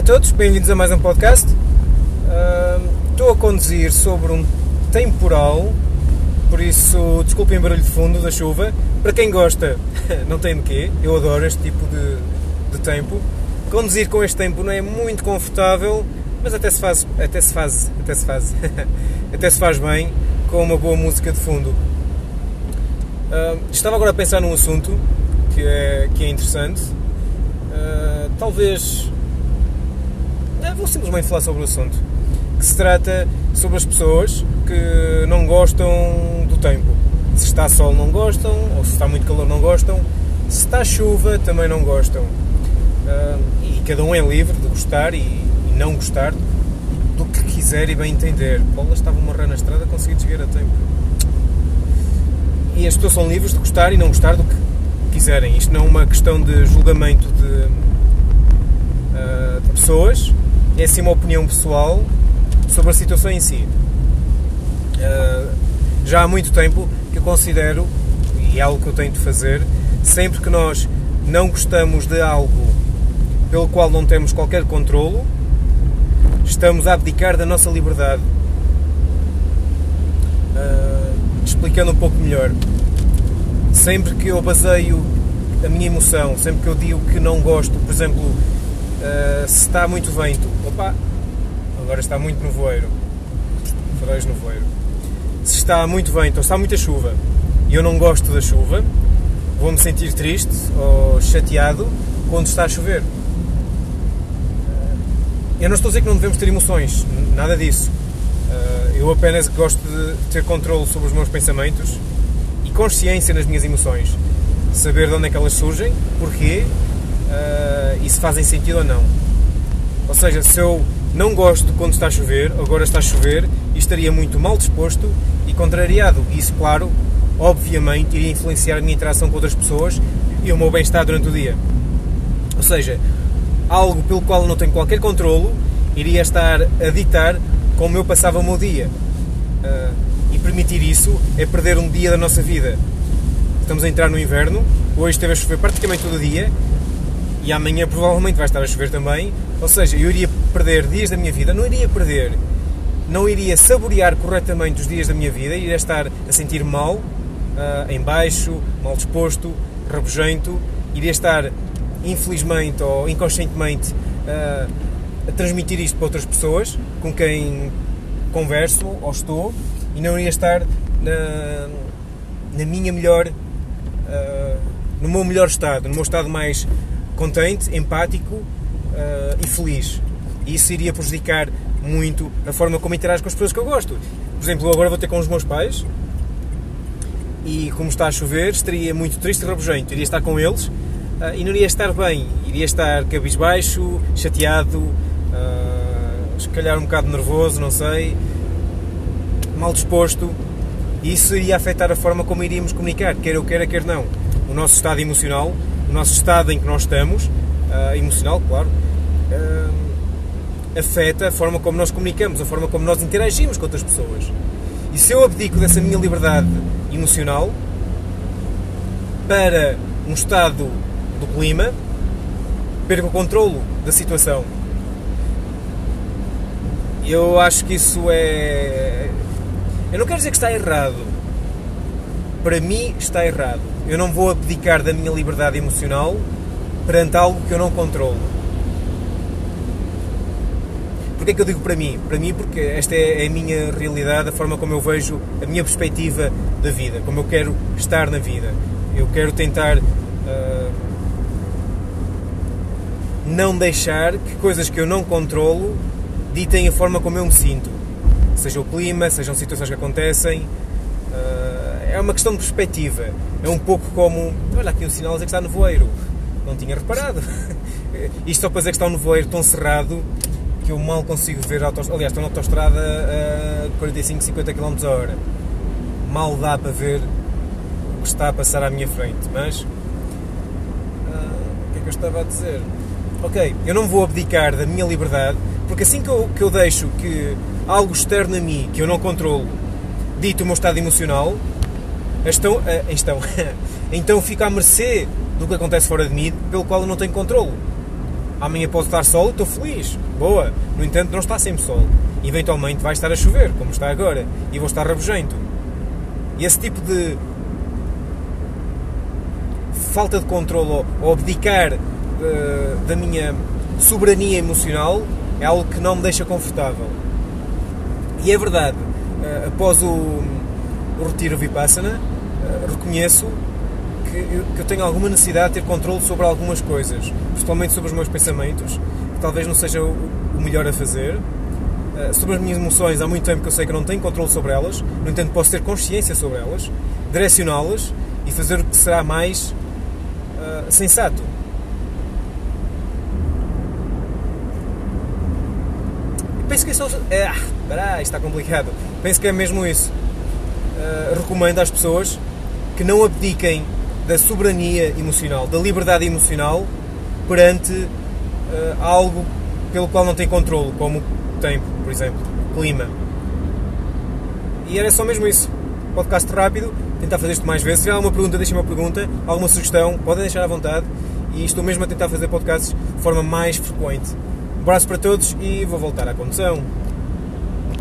a todos, bem-vindos a mais um podcast. Uh, estou a conduzir sobre um temporal, por isso desculpem o barulho de fundo da chuva. Para quem gosta, não tem de quê, eu adoro este tipo de, de tempo. Conduzir com este tempo não é muito confortável, mas até se faz, até se faz, até se faz, até se faz bem com uma boa música de fundo. Uh, estava agora a pensar num assunto que é, que é interessante. Uh, talvez vou simplesmente falar sobre o assunto. Que se trata sobre as pessoas que não gostam do tempo. Se está sol não gostam, ou se está muito calor não gostam, se está chuva também não gostam. Uh, e cada um é livre de gostar e, não gostar do que quiser e bem entender. Paula estava a morrer na estrada, consegui desviar a tempo. E as pessoas são livres de gostar e não gostar do que quiserem. Isto não é uma questão de julgamento de, uh, de pessoas, é sim uma opinião pessoal sobre a situação em si. Uh, já há muito tempo que eu considero, e é algo que eu tento fazer, sempre que nós não gostamos de algo pelo qual não temos qualquer controlo, estamos a abdicar da nossa liberdade. Uh, explicando um pouco melhor, sempre que eu baseio a minha emoção, sempre que eu digo que não gosto, por exemplo, uh, se está muito vento, opa, agora está muito nevoeiro, faróis nevoeiro. Se está muito vento ou está muita chuva e eu não gosto da chuva, vou-me sentir triste ou chateado quando está a chover. Eu não estou a dizer que não devemos ter emoções, nada disso. Eh, eu apenas gosto de ter controle sobre os meus pensamentos e consciência nas minhas emoções. Saber de onde é que elas surgem, porquê uh, e se fazem sentido ou não. Ou seja, se eu não gosto quando está a chover, agora está a chover, e estaria muito mal disposto e contrariado. Isso, claro, obviamente, iria influenciar a minha interação com outras pessoas e o meu bem-estar durante o dia. Ou seja, algo pelo qual não tenho qualquer controlo iria estar a ditar como eu passava o meu dia. Uh, e permitir isso é perder um dia da nossa vida. Estamos a entrar no inverno, hoje esteve a chover praticamente todo o dia e amanhã provavelmente vai estar a chover também. Ou seja, eu iria perder dias da minha vida, não iria perder, não iria saborear corretamente os dias da minha vida, iria estar a sentir mal, uh, em baixo, mal disposto, rabugento, iria estar infelizmente ou inconscientemente uh, a transmitir isto para outras pessoas com quem converso ou estou e não iria estar na, na minha melhor, uh, no meu melhor estado, no meu estado mais contente, empático uh, e feliz. E isso iria prejudicar muito a forma como interajo com as pessoas que eu gosto. Por exemplo, agora vou ter com os meus pais e, como está a chover, estaria muito triste e rabugento. Iria estar com eles uh, e não iria estar bem. Iria estar cabisbaixo, chateado, uh, se calhar um bocado nervoso, não sei, mal disposto. E isso iria afetar a forma como iríamos comunicar, quer eu queira, quer não. O nosso estado emocional o nosso estado em que nós estamos, uh, emocional, claro, uh, afeta a forma como nós comunicamos, a forma como nós interagimos com outras pessoas. E se eu abdico dessa minha liberdade emocional para um estado do clima, perco o controlo da situação. Eu acho que isso é. Eu não quero dizer que está errado. Para mim, está errado eu não vou abdicar da minha liberdade emocional perante algo que eu não controlo. Porquê é que eu digo para mim? Para mim porque esta é a minha realidade, a forma como eu vejo a minha perspectiva da vida, como eu quero estar na vida. Eu quero tentar uh, não deixar que coisas que eu não controlo ditem a forma como eu me sinto. Seja o clima, sejam situações que acontecem. Uh, é uma questão de perspectiva. É um pouco como. Olha, aqui um sinal a dizer que está nevoeiro. Não tinha reparado. Isto só para dizer que está um nevoeiro tão cerrado que eu mal consigo ver a autostrada. Aliás, estou na autostrada a 45, 50 km a hora. Mal dá para ver o que está a passar à minha frente. Mas. Uh, o que é que eu estava a dizer? Ok, eu não vou abdicar da minha liberdade, porque assim que eu, que eu deixo que algo externo a mim, que eu não controlo, dito o meu estado emocional, estão, uh, estão então fico à mercê do que acontece fora de mim, pelo qual eu não tenho controle. Amanhã pode estar sol, estou feliz, boa. No entanto, não está sempre sol. Eventualmente vai estar a chover, como está agora, e vou estar rabugento. E esse tipo de falta de controle ou abdicar uh, da minha soberania emocional é algo que não me deixa confortável. E é verdade, uh, após o, o retiro Vipassana, uh, reconheço eu, que eu, tenho alguma necessidade de ter controle sobre algumas coisas, principalmente sobre os meus pensamentos, que talvez não seja o, o melhor a fazer. Uh, sobre as minhas emoções, há muito tempo que eu sei que não tenho controle sobre elas, no entanto, posso ter consciência sobre elas, direcioná-las e fazer o que será mais sensato. penso que isso é. Ah, peraí, está complicado. Penso que é mesmo isso. Uh, recomendo às pessoas que não abdiquem da soberania emocional, da liberdade emocional perante uh, algo pelo qual não têm controle, como o tempo, por exemplo, clima. E era só mesmo isso. Podcast rápido, tentar fazer isto mais vezes. Se há alguma pergunta, deixem uma pergunta, alguma sugestão, podem deixar à vontade. E estou mesmo a tentar fazer podcasts de forma mais frequente. Um abraço para todos e vou voltar à condução.